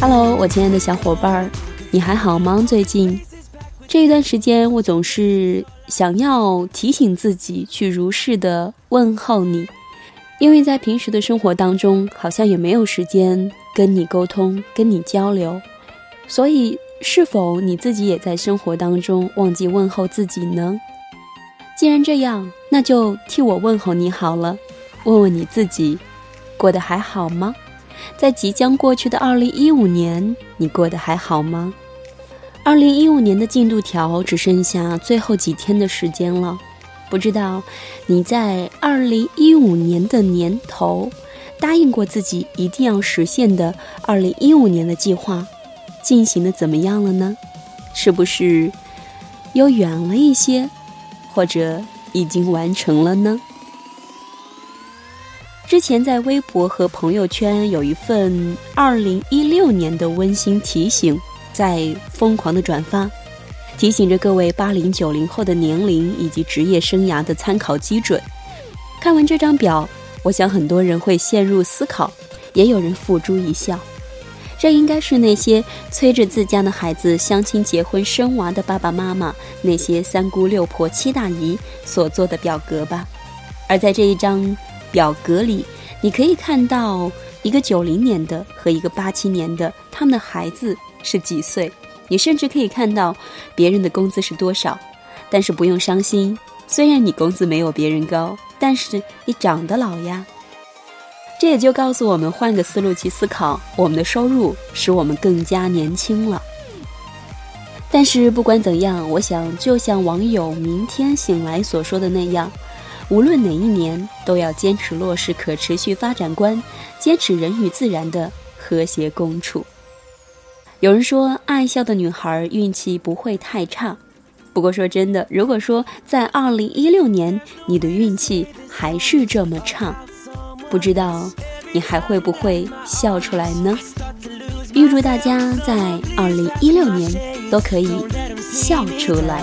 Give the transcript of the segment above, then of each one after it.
Hello，我亲爱的小伙伴儿，你还好吗？最近这一段时间，我总是想要提醒自己去如实的问候你，因为在平时的生活当中，好像也没有时间跟你沟通、跟你交流，所以是否你自己也在生活当中忘记问候自己呢？既然这样，那就替我问候你好了，问问你自己，过得还好吗？在即将过去的二零一五年，你过得还好吗？二零一五年的进度条只剩下最后几天的时间了，不知道你在二零一五年的年头答应过自己一定要实现的二零一五年的计划，进行的怎么样了呢？是不是又远了一些，或者已经完成了呢？之前在微博和朋友圈有一份二零一六年的温馨提醒，在疯狂的转发，提醒着各位八零九零后的年龄以及职业生涯的参考基准。看完这张表，我想很多人会陷入思考，也有人付诸一笑。这应该是那些催着自家的孩子相亲结婚生娃的爸爸妈妈，那些三姑六婆七大姨所做的表格吧。而在这一张。表格里，你可以看到一个九零年的和一个八七年的，他们的孩子是几岁？你甚至可以看到别人的工资是多少。但是不用伤心，虽然你工资没有别人高，但是你长得老呀。这也就告诉我们，换个思路去思考，我们的收入使我们更加年轻了。但是不管怎样，我想就像网友明天醒来所说的那样。无论哪一年，都要坚持落实可持续发展观，坚持人与自然的和谐共处。有人说，爱笑的女孩运气不会太差。不过说真的，如果说在二零一六年你的运气还是这么差，不知道你还会不会笑出来呢？预祝大家在二零一六年都可以笑出来。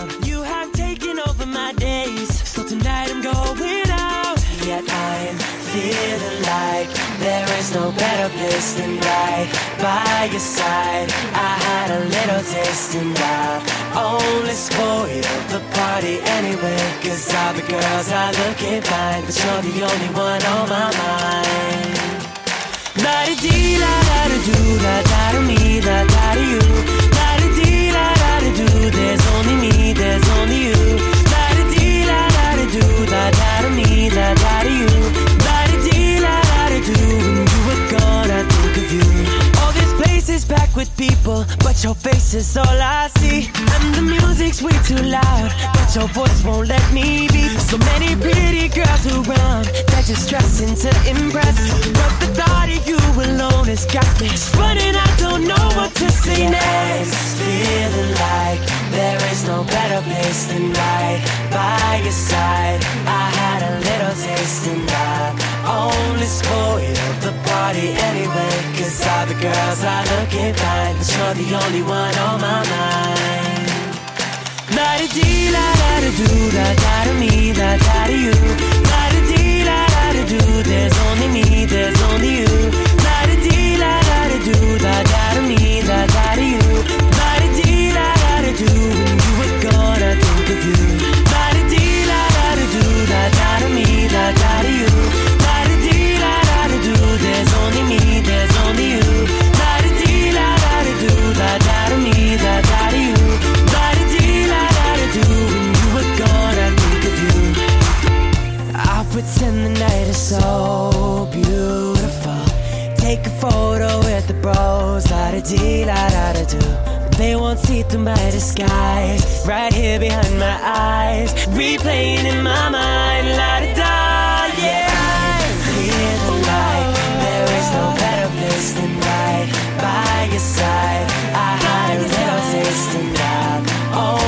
Only spoiled the party anyway. Cause all the girls are looking fine, but you're the only one on my mind. La di dee but your face is all I see. And the music's way too loud, but your voice won't let me be. So many pretty girls around, they're just dressing to impress. But the thought of you alone has got me running. I don't know what to say next. Feeling like there is no better place than right by your side. I had a little taste and I only spoiled the party anyway. Girls are looking fine, but you're the only one on my mind. La da dee la da da do da da da me da da you. La da dee la da da do. They won't see through my disguise. Right here behind my eyes, replaying in my mind, la da da. Yeah. I feel the light. There is no better place than right by your side. I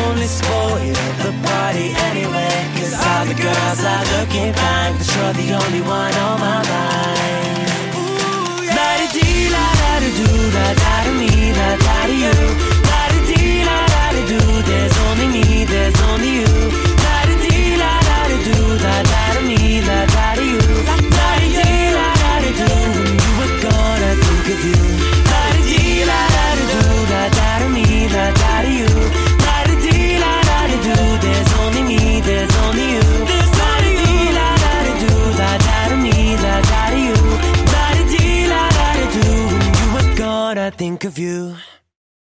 only spoiled the party anyway. Cause all the girls are looking fine, but you're the only one on my mind do da da to me da da. Think of you.